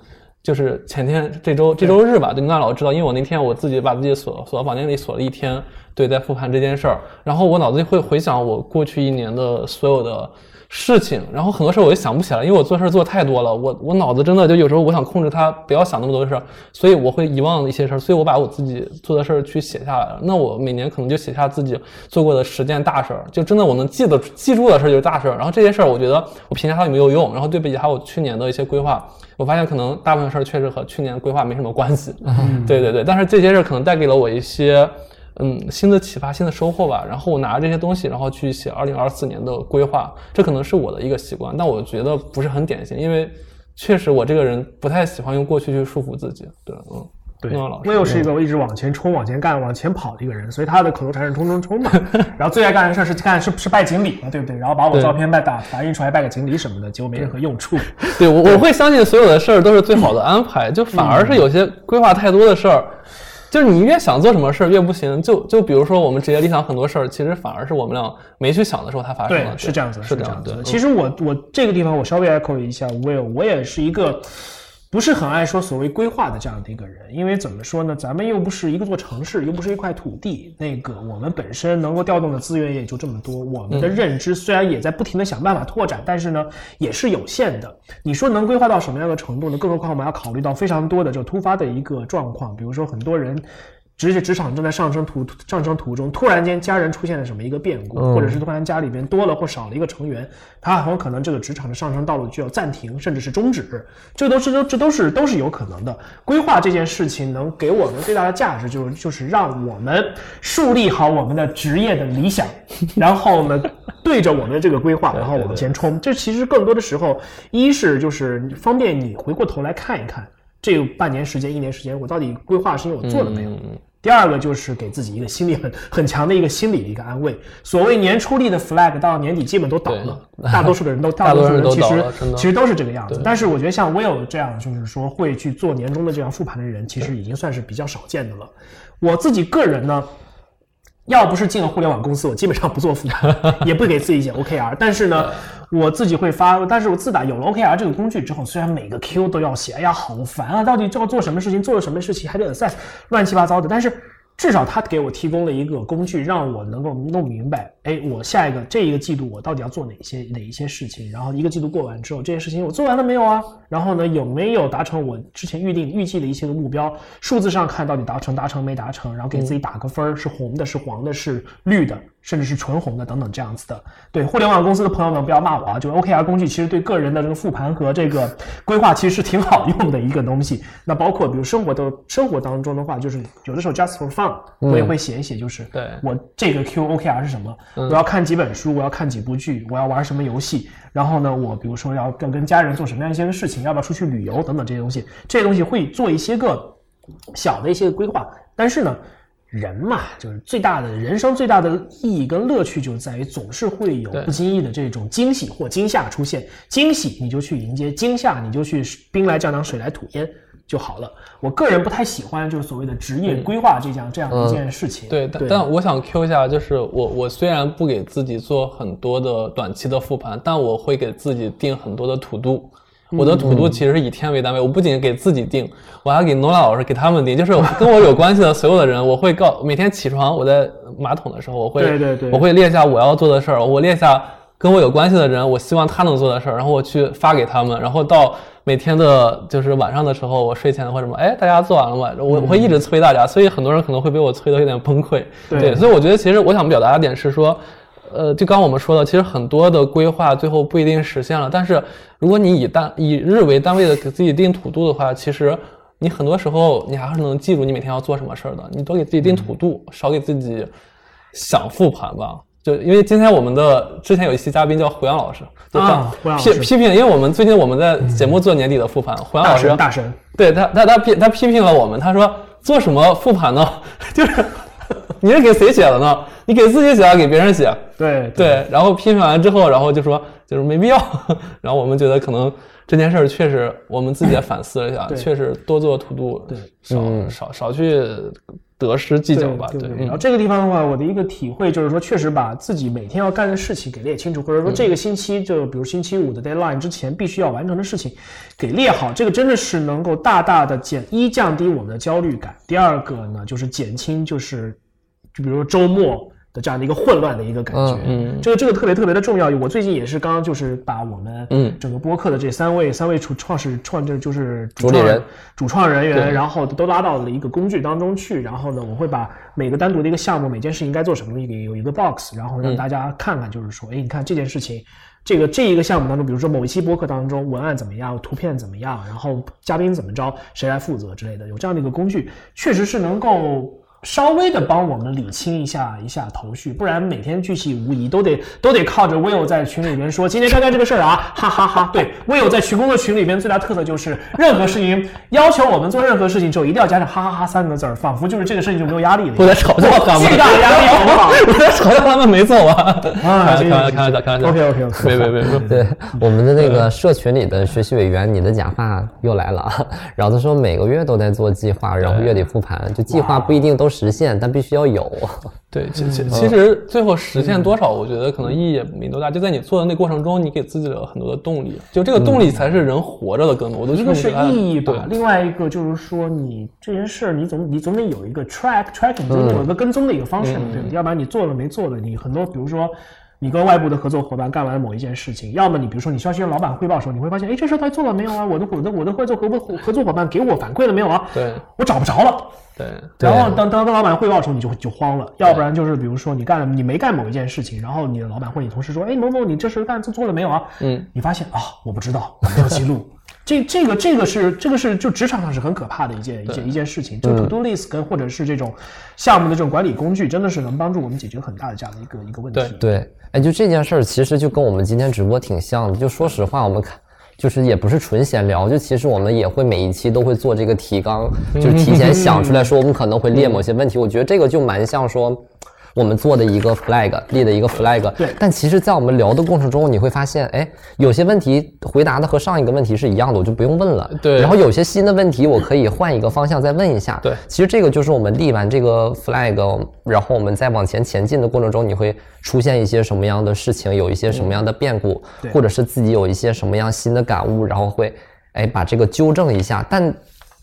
就是前天这周这周日吧，对，那老知道，因为我那天我自己把自己锁锁到房间里锁了一天，对，在复盘这件事儿，然后我脑子里会回想我过去一年的所有的事情，然后很多事儿我就想不起来，因为我做事儿做太多了，我我脑子真的就有时候我想控制它，不要想那么多事儿，所以我会遗忘一些事儿，所以我把我自己做的事儿去写下来了。那我每年可能就写下自己做过的十件大事儿，就真的我能记得记住的事儿就是大事儿。然后这些事儿，我觉得我评价它有没有用，然后对比一下我去年的一些规划，我发现可能大部分事儿确实和去年规划没什么关系。对对对，但是这些事儿可能带给了我一些嗯新的启发、新的收获吧。然后我拿着这些东西，然后去写二零二四年的规划，这可能是我的一个习惯，但我觉得不是很典型，因为确实我这个人不太喜欢用过去去束缚自己。对，嗯。对，那又是一个一直往前冲、往前干、往前跑的一个人，所以他的口头禅是“冲冲冲”嘛。然后最爱干的事儿是干是是拜锦鲤嘛，对不对？然后把我照片拜打打印出来拜个锦鲤什么的，结果没任何用处。对我我会相信所有的事儿都是最好的安排，就反而是有些规划太多的事儿，就是你越想做什么事儿越不行。就就比如说我们职业理想很多事儿，其实反而是我们俩没去想的时候它发生对了。，是这样子，是这。样子其实我我这个地方我稍微 echo 一下 Will，我也是一个不是很爱说所谓规划的这样的一个人，因为怎么说呢，咱们又不是一个座城市，又不是一块土地，那个我们本身能够调动的资源也就这么多，我们的认知虽然也在不停的想办法拓展，但是呢也是有限的。你说能规划到什么样的程度呢？更何况我们要考虑到非常多的就突发的一个状况，比如说很多人。职业职场正在上升途上升途中，突然间家人出现了什么一个变故，或者是突然家里边多了或少了一个成员，他很有可能这个职场的上升道路就要暂停，甚至是终止，这都是都这都是都是有可能的。规划这件事情能给我们最大的价值，就是就是让我们树立好我们的职业的理想，然后呢，对着我们的这个规划，然后往前冲。这其实更多的时候，一是就是方便你回过头来看一看，这半年时间、一年时间，我到底规划是因为我做了没有？第二个就是给自己一个心理很很强的一个心理的一个安慰。所谓年初立的 flag，到年底基本都倒了，大多数的人都，大多数人其实其实都是这个样子。但是我觉得像 Will 这样，就是说会去做年终的这样复盘的人，其实已经算是比较少见的了。我自己个人呢，要不是进了互联网公司，我基本上不做复盘，也不给自己写 OKR。但是呢，我自己会发。但是我自打有了 OKR 这个工具之后，虽然每个 Q 都要写，哎呀，好烦啊！到底要做什么事情，做了什么事情，还得 assess，乱七八糟的。但是至少他给我提供了一个工具，让我能够弄明白，哎，我下一个这一个季度我到底要做哪些哪一些事情，然后一个季度过完之后，这些事情我做完了没有啊？然后呢，有没有达成我之前预定预计的一些个目标？数字上看到底达成达成没达成，然后给自己打个分儿，是红的，是黄的，是绿的，甚至是纯红的等等这样子的。对互联网公司的朋友们不要骂我啊，就是 OKR 工具其实对个人的这个复盘和这个规划其实是挺好用的一个东西。那包括比如生活的生活当中的话，就是有的时候 just for fun，我也会写一写，就是对我这个 Q OKR 是什么？我要看几本书，我要看几部剧，我要玩什么游戏。然后呢，我比如说要跟跟家人做什么样一些事情，要不要出去旅游等等这些东西，这些东西会做一些个小的一些规划。但是呢，人嘛，就是最大的人生最大的意义跟乐趣就在于总是会有不经意的这种惊喜或惊吓出现。惊喜你就去迎接，惊吓你就去兵来将挡，水来土掩就好了。我个人不太喜欢就是所谓的职业规划这样这样一件事情。对，但但我想 Q 一下，就是我我虽然不给自己做很多的短期的复盘，但我会给自己定很多的 to do。我的 to do 其实是以天为单位，我不仅给自己定，我还给 Nola 老师给他们定，就是跟我有关系的所有的人，我会告每天起床我在马桶的时候，我会对对对我会列下我要做的事儿，我列下跟我有关系的人，我希望他能做的事儿，然后我去发给他们，然后到每天的就是晚上的时候，我睡前或者什么，哎，大家做完了吗？我我会一直催大家，所以很多人可能会被我催得有点崩溃。对所以我觉得其实我想表达的点是说。呃，就刚刚我们说的，其实很多的规划最后不一定实现了，但是如果你以单以日为单位的给自己定土度的话，其实你很多时候你还是能记住你每天要做什么事儿的。你多给自己定土度，少给自己想复盘吧。就因为今天我们的之前有一期嘉宾叫胡杨老师，就啊胡杨老师批批评，因为我们最近我们在节目做年底的复盘，胡杨老师神大神，对他，他他批他批评了我们，他说做什么复盘呢？就是 你是给谁写的呢？你给自己写还是给别人写？对对，然后批评完之后，然后就说就是没必要。然后我们觉得可能这件事儿确实我们自己也反思了一下，确实多做图度，对少少少去得失计较吧。对，对对然后嗯，这个地方的话，我的一个体会就是说，确实把自己每天要干的事情给列清楚，或者说这个星期就比如星期五的 deadline 之前必须要完成的事情给列好，这个真的是能够大大的减一降低我们的焦虑感，第二个呢就是减轻就是就比如说周末。的这样的一个混乱的一个感觉，嗯嗯这个这个特别特别的重要。我最近也是刚刚就是把我们嗯整个播客的这三位三位创创始创这就是主创人主创人员，然后都拉到了一个工具当中去。然后呢，我会把每个单独的一个项目，每件事情该做什么，一个有一个 box，然后让大家看看，就是说，哎，你看这件事情，这个这一个项目当中，比如说某一期播客当中文案怎么样，图片怎么样，然后嘉宾怎么着，谁来负责之类的，有这样的一个工具，确实是能够。稍微的帮我们理清一下一下头绪，不然每天巨细无遗，都得都得靠着 Will 在群里边说今天该干这个事儿啊，哈哈哈。对，Will 在群工作群里边最大特色就是任何事情要求我们做任何事情之后一定要加上哈哈哈三个字儿，仿佛就是这个事情就没有压力了。我在嘲笑他们，巨大的压力好不好？我在嘲笑他们没做完。啊，开玩笑，开玩笑，开玩笑。OK OK OK，别别别别。对，我们的那个社群里的学习委员，你的假发又来了。然后他说每个月都在做计划，然后月底复盘，就计划不一定都实现，但必须要有。对，其其其实最后实现多少，我觉得可能意义也没多大。就在你做的那过程中，你给自己了很多的动力，就这个动力才是人活着的根本。我都一个是意义吧，另外一个就是说你这件事儿，你总你总得有一个 track tracking，总得有一个跟踪的一个方式嘛，对吧？要不然你做了没做的，你很多比如说。你跟外部的合作伙伴干完某一件事情，要么你比如说你需要去跟老板汇报的时候，你会发现，哎，这事儿到底做了没有啊？我的我的我的合作合合合作伙伴给我反馈了没有啊？对，我找不着了。对，然后当当跟老板汇报的时候，你就就慌了，要不然就是比如说你干了你没干某一件事情，然后你的老板或者你同事说，哎，某某你这事干做做了没有啊？嗯，你发现啊，我不知道，我没有记录。这这个这个是这个是就职场上是很可怕的一件一件一件事情，就 to do list 跟或者是这种项目的这种管理工具，真的是能帮助我们解决很大的这样的一个一个问题。对，哎，就这件事儿其实就跟我们今天直播挺像的。就说实话，我们看就是也不是纯闲聊，就其实我们也会每一期都会做这个提纲，就是提前想出来说我们可能会列某些问题。我觉得这个就蛮像说。我们做的一个 flag，立的一个 flag。对。但其实，在我们聊的过程中，你会发现，哎，有些问题回答的和上一个问题是一样的，我就不用问了。对。然后有些新的问题，我可以换一个方向再问一下。对。其实这个就是我们立完这个 flag，然后我们再往前前进的过程中，你会出现一些什么样的事情，有一些什么样的变故，对或者是自己有一些什么样新的感悟，然后会，哎，把这个纠正一下。但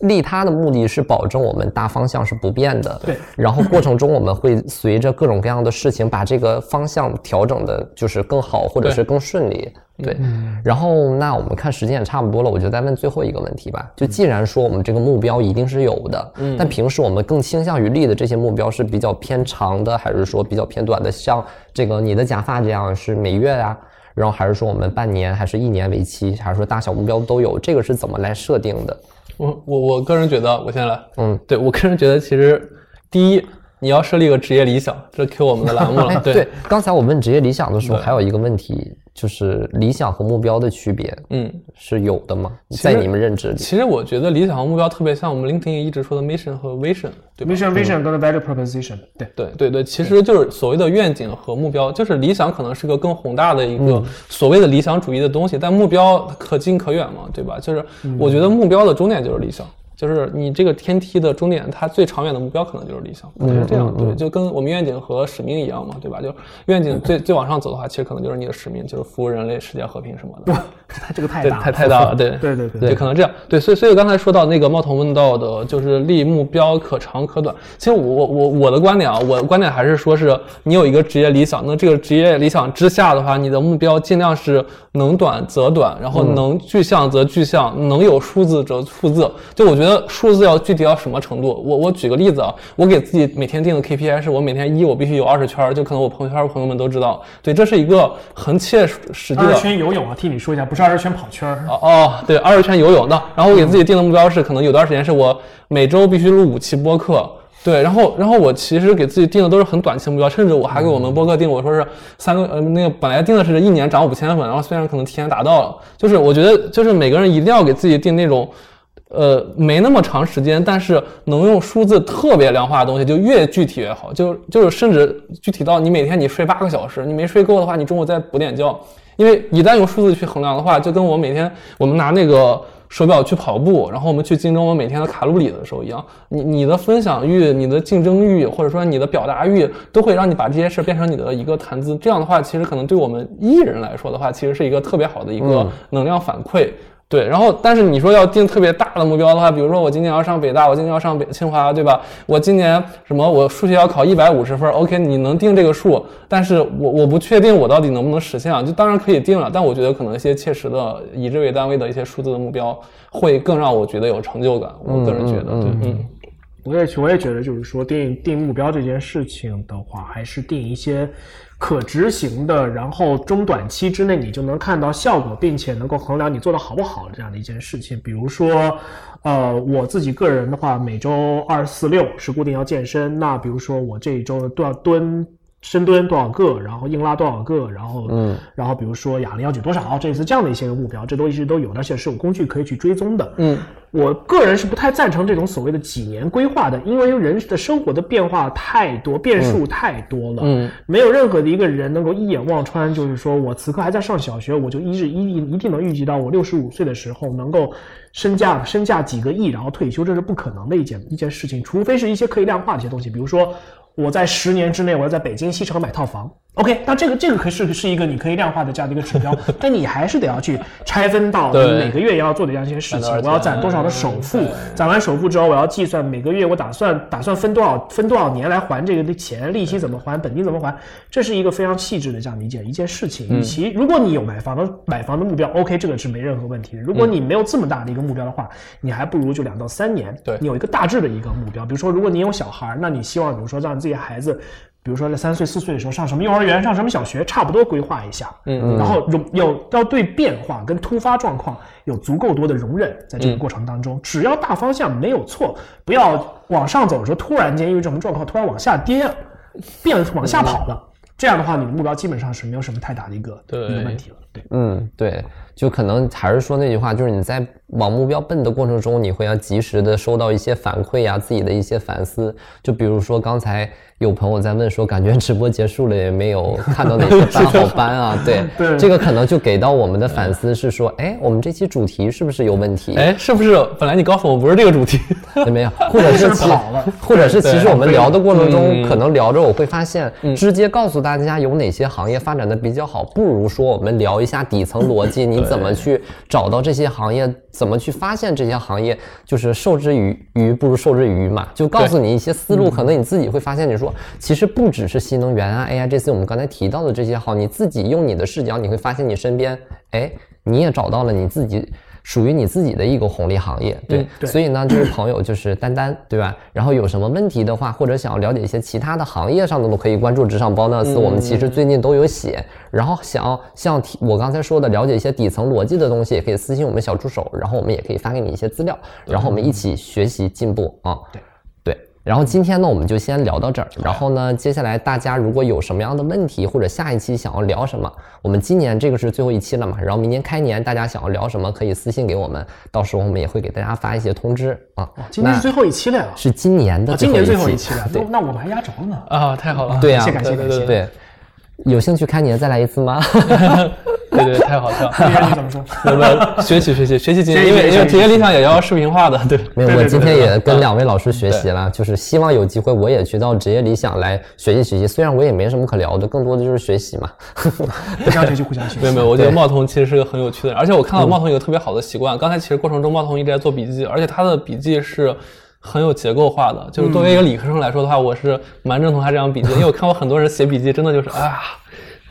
利他的目的是保证我们大方向是不变的，对。然后过程中我们会随着各种各样的事情，把这个方向调整的，就是更好，或者是更顺利，对。然后那我们看时间也差不多了，我就再问最后一个问题吧。就既然说我们这个目标一定是有的，嗯，但平时我们更倾向于立的这些目标是比较偏长的，还是说比较偏短的？像这个你的假发这样是每月啊、然后还是说我们半年还是一年为期，还是说大小目标都有？这个是怎么来设定的？我我我个人觉得，我先来，嗯，对我个人觉得，其实第一，你要设立一个职业理想，这 Q 我们的栏目了，对对。刚才我问职业理想的时候，还有一个问题，就是理想和目标的区别，嗯，是有的吗？在你们认知里？其实我觉得理想和目标特别像我们 LinkedIn 一直说的 mission 和 vision，对吧？mission vision 跟 value proposition，对。对对对，其实就是所谓的愿景和目标，就是理想可能是个更宏大的一个所谓的理想主义的东西，但目标可近可远嘛，对吧？就是我觉得目标的终点就是理想。就是你这个天梯的终点，它最长远的目标可能就是理想，就是这样。对，就跟我们愿景和使命一样嘛，对吧？就愿景最最往上走的话，其实可能就是你的使命，就是服务人类、世界和平什么的。它 这个太对，大，太太大了，对对对对对，可能这样，对，所以所以刚才说到那个猫头问到的，就是立目标可长可短。其实我我我我的观点啊，我的观点还是说是你有一个职业理想，那这个职业理想之下的话，你的目标尽量是能短则短，然后能具象则具象，能有数字则数字。就我觉得数字要具体到什么程度？我我举个例子啊，我给自己每天定的 KPI 是我每天一我必须有二十圈儿，就可能我朋友圈朋友们都知道，对，这是一个很切实际的二十。圈游泳啊，替你说一下，不是二十圈跑圈儿。哦哦，对，二十圈游泳那。然后我给自己定的目标是，可能有段时间是我每周必须录五期播客。对，然后然后我其实给自己定的都是很短期的目标，甚至我还给我们播客定，我说是三个呃那个本来定的是一年涨五千粉，然后虽然可能提前达到了，就是我觉得就是每个人一定要给自己定那种。呃，没那么长时间，但是能用数字特别量化的东西，就越具体越好。就就是甚至具体到你每天你睡八个小时，你没睡够的话，你中午再补点觉。因为一旦用数字去衡量的话，就跟我每天我们拿那个手表去跑步，然后我们去竞争我每天的卡路里的时候一样，你你的分享欲、你的竞争欲，或者说你的表达欲，都会让你把这些事变成你的一个谈资。这样的话，其实可能对我们艺人来说的话，其实是一个特别好的一个能量反馈。对，然后但是你说要定特别大的目标的话，比如说我今年要上北大，我今年要上北清华，对吧？我今年什么我数学要考一百五十分，OK，你能定这个数，但是我我不确定我到底能不能实现啊。就当然可以定了，但我觉得可能一些切实的以这为单位的一些数字的目标，会更让我觉得有成就感。我个人觉得，对，嗯。我也我也觉得，就是说定定目标这件事情的话，还是定一些可执行的，然后中短期之内你就能看到效果，并且能够衡量你做的好不好这样的一件事情。比如说，呃，我自己个人的话，每周二四六是固定要健身。那比如说我这一周都要蹲？深蹲多少个，然后硬拉多少个，然后，嗯，然后比如说哑铃要举多少，这次这样的一些个目标，这都一直都有，而且是有工具可以去追踪的。嗯，我个人是不太赞成这种所谓的几年规划的，因为人的生活的变化太多，变数太多了。嗯，没有任何的一个人能够一眼望穿，就是说我此刻还在上小学，我就一日一定一定能预计到我六十五岁的时候能够身价身价几个亿，然后退休，这是不可能的一件一件事情，除非是一些可以量化的一些东西，比如说。我在十年之内，我要在北京西城买套房。OK，那这个这个可是是一个你可以量化的这样的一个指标，但你还是得要去拆分到你每个月要做的这样一些事情。我要攒多少的首付？攒完首付之后，我要计算每个月我打算打算分多少分多少年来还这个的钱，利息怎么还，本金怎么还？这是一个非常细致的这样的一件一件事情。与其如果你有买房的买房的目标，OK，这个是没任何问题的。如果你没有这么大的一个目标的话，你还不如就两到三年，对你有一个大致的一个目标。比如说，如果你有小孩，那你希望比如说让自己孩子。比如说在三岁四岁的时候上什么幼儿园，上什么小学，差不多规划一下，嗯，然后容有要对变化跟突发状况有足够多的容忍，在这个过程当中，只要大方向没有错，不要往上走的时候突然间因为这种状况突然往下跌，变往下跑了，这样的话你的目标基本上是没有什么太大的一个一个问题了，对，嗯，对，就可能还是说那句话，就是你在往目标奔的过程中，你会要及时的收到一些反馈呀，自己的一些反思，就比如说刚才。有朋友在问说，感觉直播结束了也没有看到哪些班好班啊？对，这个可能就给到我们的反思是说，哎，我们这期主题是不是有问题？哎，是不是本来你告诉我不是这个主题？没有，或者是跑了，或者是其实我们聊的过程中，可能聊着我会发现，直接告诉大家有哪些行业发展的比较好，不如说我们聊一下底层逻辑，你怎么去找到这些行业，怎么去发现这些行业，就是授之于鱼不如授之以渔嘛，就告诉你一些思路，可能你自己会发现，你说。其实不只是新能源啊，AI 这次我们刚才提到的这些好，你自己用你的视角，你会发现你身边，哎，你也找到了你自己属于你自己的一个红利行业，对。所以呢，这位朋友就是丹丹，对吧？然后有什么问题的话，或者想要了解一些其他的行业上的，都可以关注职场 bonus，我们其实最近都有写。然后想要像我刚才说的，了解一些底层逻辑的东西，也可以私信我们小助手，然后我们也可以发给你一些资料，然后我们一起学习进步啊。对。然后今天呢，我们就先聊到这儿。然后呢，接下来大家如果有什么样的问题，或者下一期想要聊什么，我们今年这个是最后一期了嘛？然后明年开年大家想要聊什么，可以私信给我们，到时候我们也会给大家发一些通知啊。今天是最后一期了呀，是今年的今年最后一期了。对，那我们还压轴呢。啊，太好了。对呀，感谢感谢。对，有兴趣开年再来一次吗？对对，太好笑。了怎么说？我们学习学习学习经验，因为因为职业理想也要视频化的。对，没有，我今天也跟两位老师学习了，就是希望有机会我也去到职业理想来学习学习。虽然我也没什么可聊的，更多的就是学习嘛。互相学习，互相学习。没有没有，我觉得茂彤其实是个很有趣的人，而且我看到茂彤有个特别好的习惯。刚才其实过程中茂彤一直在做笔记，而且他的笔记是很有结构化的。就是作为一个理科生来说的话，我是蛮认同他这样笔记，因为我看过很多人写笔记，真的就是啊。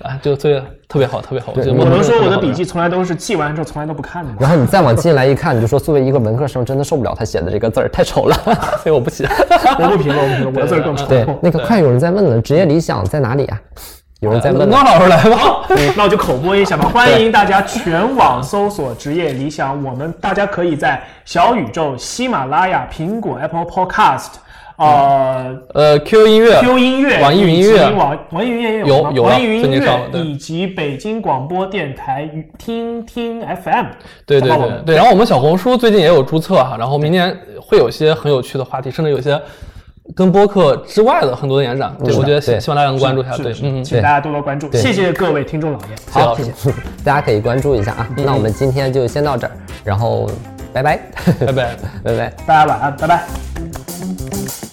啊，就这个特别好，特别好。我能说我的笔记从来都是记完之后从来都不看的。然后你再往进来一看，你就说作为一个文科生，真的受不了他写的这个字儿太丑了，所以我不写。我不评论，我不评论，我的字儿更丑。对，那个快有人在问了，职业理想在哪里啊？有人在问。那老师来吧，那我就口播一下吧。欢迎大家全网搜索职业理想，我们大家可以在小宇宙、喜马拉雅、苹果、Apple Podcast。呃呃，Q 音乐、Q 音乐、网易云音乐、网网易云音乐有有网易云音乐以及北京广播电台听听 FM。对对对对，然后我们小红书最近也有注册哈，然后明年会有些很有趣的话题，甚至有些跟播客之外的很多的延展。对，我觉得希希望大家能关注一下。对，嗯，请大家多多关注。谢谢各位听众老爷，好，谢谢，大家可以关注一下啊。那我们今天就先到这儿，然后拜拜，拜拜，拜拜，大家晚安，拜拜。